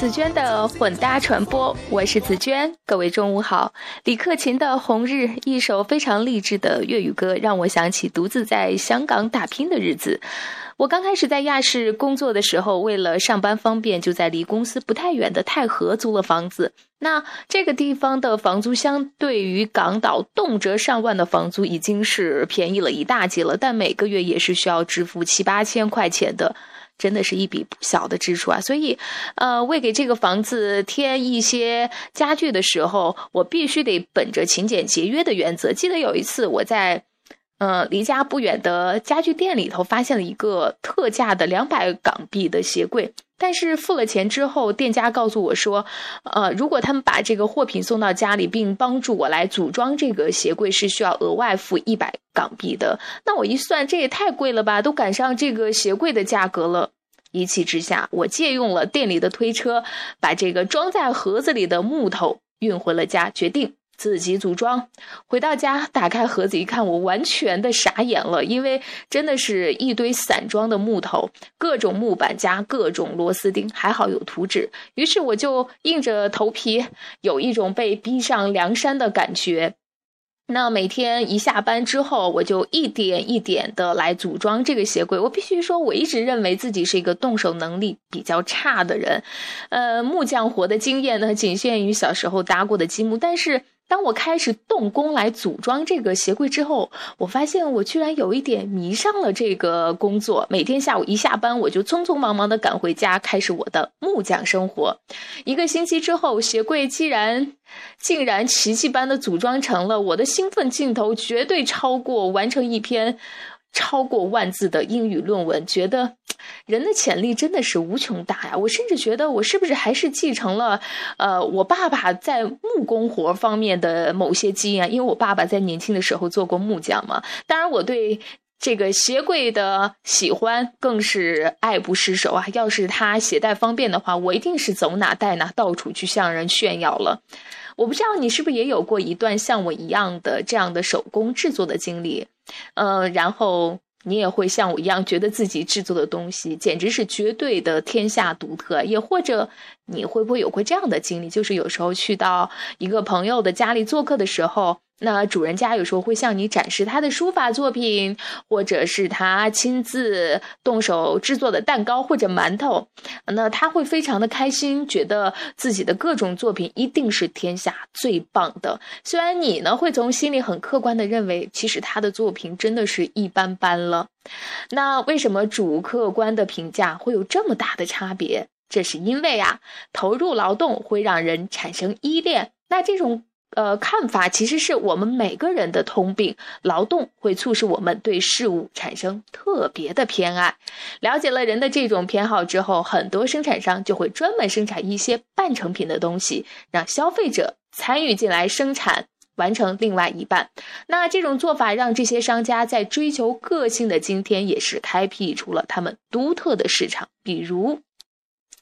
紫娟的混搭传播，我是紫娟，各位中午好。李克勤的《红日》一首非常励志的粤语歌，让我想起独自在香港打拼的日子。我刚开始在亚视工作的时候，为了上班方便，就在离公司不太远的太和租了房子。那这个地方的房租相对于港岛动辄上万的房租已经是便宜了一大截了，但每个月也是需要支付七八千块钱的。真的是一笔不小的支出啊！所以，呃，为给这个房子添一些家具的时候，我必须得本着勤俭节约的原则。记得有一次，我在，呃，离家不远的家具店里头发现了一个特价的两百港币的鞋柜。但是付了钱之后，店家告诉我说，呃，如果他们把这个货品送到家里，并帮助我来组装这个鞋柜，是需要额外付一百港币的。那我一算，这也太贵了吧，都赶上这个鞋柜的价格了。一气之下，我借用了店里的推车，把这个装在盒子里的木头运回了家，决定。自己组装，回到家打开盒子一看，我完全的傻眼了，因为真的是一堆散装的木头，各种木板加各种螺丝钉，还好有图纸。于是我就硬着头皮，有一种被逼上梁山的感觉。那每天一下班之后，我就一点一点的来组装这个鞋柜。我必须说，我一直认为自己是一个动手能力比较差的人，呃，木匠活的经验呢，仅限于小时候搭过的积木，但是。当我开始动工来组装这个鞋柜之后，我发现我居然有一点迷上了这个工作。每天下午一下班，我就匆匆忙忙的赶回家，开始我的木匠生活。一个星期之后，鞋柜既然竟然奇迹般的组装成了，我的兴奋劲头绝对超过完成一篇。超过万字的英语论文，觉得人的潜力真的是无穷大呀！我甚至觉得，我是不是还是继承了，呃，我爸爸在木工活方面的某些基因？因为我爸爸在年轻的时候做过木匠嘛。当然，我对这个鞋柜的喜欢更是爱不释手啊！要是它携带方便的话，我一定是走哪带哪，到处去向人炫耀了。我不知道你是不是也有过一段像我一样的这样的手工制作的经历，呃，然后你也会像我一样觉得自己制作的东西简直是绝对的天下独特，也或者你会不会有过这样的经历，就是有时候去到一个朋友的家里做客的时候。那主人家有时候会向你展示他的书法作品，或者是他亲自动手制作的蛋糕或者馒头，那他会非常的开心，觉得自己的各种作品一定是天下最棒的。虽然你呢会从心里很客观的认为，其实他的作品真的是一般般了。那为什么主客观的评价会有这么大的差别？这是因为啊，投入劳动会让人产生依恋，那这种。呃，看法其实是我们每个人的通病。劳动会促使我们对事物产生特别的偏爱。了解了人的这种偏好之后，很多生产商就会专门生产一些半成品的东西，让消费者参与进来生产，完成另外一半。那这种做法让这些商家在追求个性的今天，也是开辟出了他们独特的市场。比如。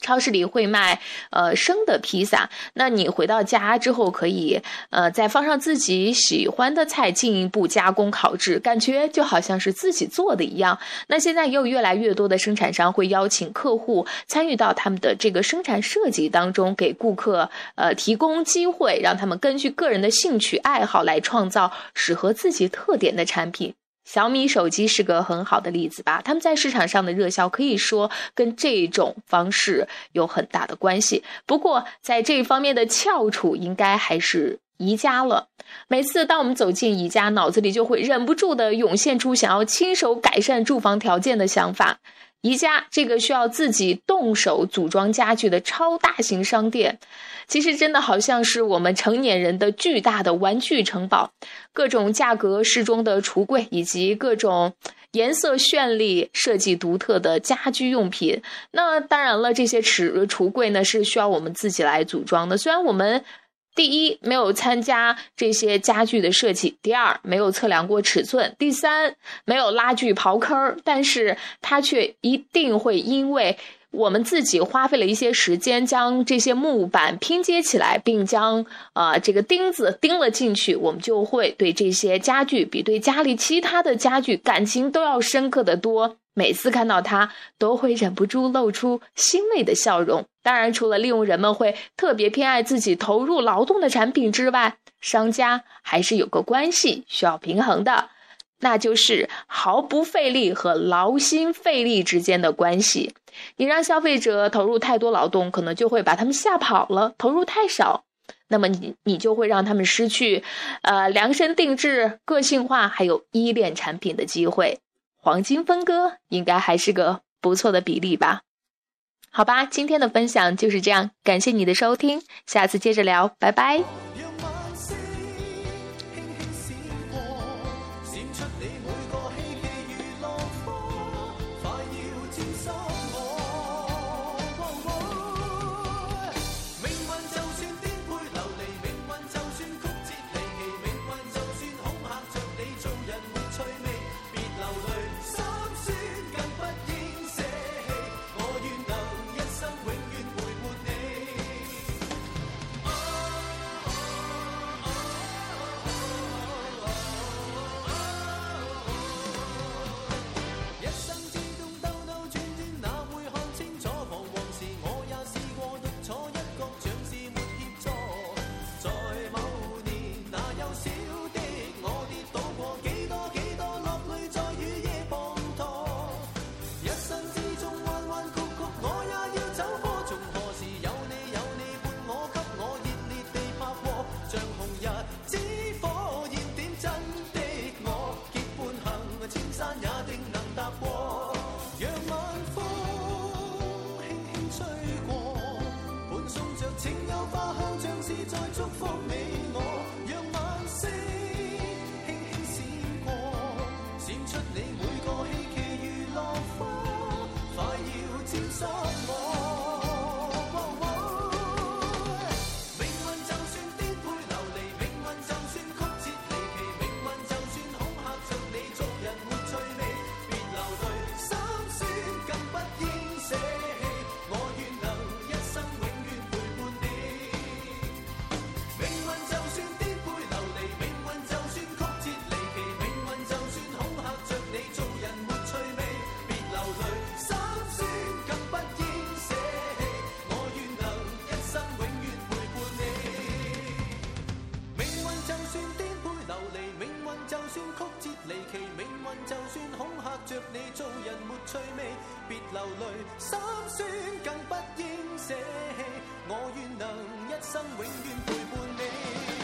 超市里会卖呃生的披萨，那你回到家之后可以呃再放上自己喜欢的菜，进一步加工烤制，感觉就好像是自己做的一样。那现在也有越来越多的生产商会邀请客户参与到他们的这个生产设计当中，给顾客呃提供机会，让他们根据个人的兴趣爱好来创造适合自己特点的产品。小米手机是个很好的例子吧？他们在市场上的热销可以说跟这种方式有很大的关系。不过，在这方面的翘楚应该还是宜家了。每次当我们走进宜家，脑子里就会忍不住的涌现出想要亲手改善住房条件的想法。宜家这个需要自己动手组装家具的超大型商店，其实真的好像是我们成年人的巨大的玩具城堡，各种价格适中的橱柜，以及各种颜色绚丽、设计独特的家居用品。那当然了，这些橱橱柜呢是需要我们自己来组装的，虽然我们。第一，没有参加这些家具的设计；第二，没有测量过尺寸；第三，没有拉锯刨坑儿。但是它却一定会因为我们自己花费了一些时间，将这些木板拼接起来，并将啊这个钉子钉了进去，我们就会对这些家具比对家里其他的家具感情都要深刻的多。每次看到它，都会忍不住露出欣慰的笑容。当然，除了利用人们会特别偏爱自己投入劳动的产品之外，商家还是有个关系需要平衡的，那就是毫不费力和劳心费力之间的关系。你让消费者投入太多劳动，可能就会把他们吓跑了；投入太少，那么你你就会让他们失去，呃，量身定制、个性化还有依恋产品的机会。黄金分割应该还是个不错的比例吧？好吧，今天的分享就是这样，感谢你的收听，下次接着聊，拜拜。着你做人没趣味，别流泪，心酸更不应舍弃。我愿能一生永远陪伴你。